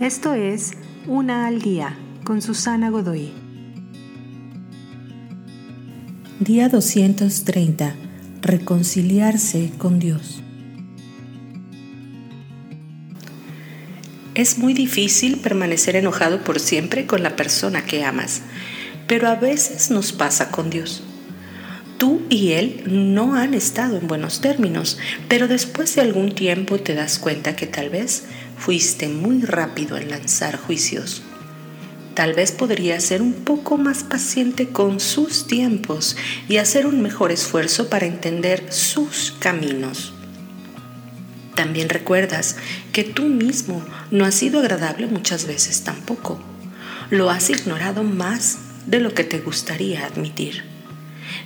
Esto es Una al Día con Susana Godoy. Día 230. Reconciliarse con Dios. Es muy difícil permanecer enojado por siempre con la persona que amas, pero a veces nos pasa con Dios. Tú y Él no han estado en buenos términos, pero después de algún tiempo te das cuenta que tal vez fuiste muy rápido en lanzar juicios. Tal vez podría ser un poco más paciente con sus tiempos y hacer un mejor esfuerzo para entender sus caminos. También recuerdas que tú mismo no has sido agradable muchas veces tampoco. Lo has ignorado más de lo que te gustaría admitir.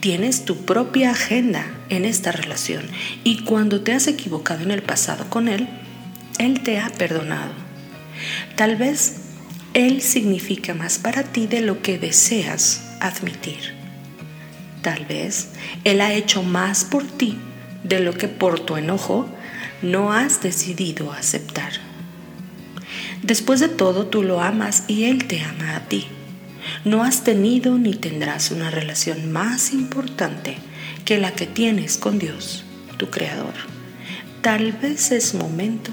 Tienes tu propia agenda en esta relación y cuando te has equivocado en el pasado con él, él te ha perdonado. Tal vez Él significa más para ti de lo que deseas admitir. Tal vez Él ha hecho más por ti de lo que por tu enojo no has decidido aceptar. Después de todo, tú lo amas y Él te ama a ti. No has tenido ni tendrás una relación más importante que la que tienes con Dios, tu Creador. Tal vez es momento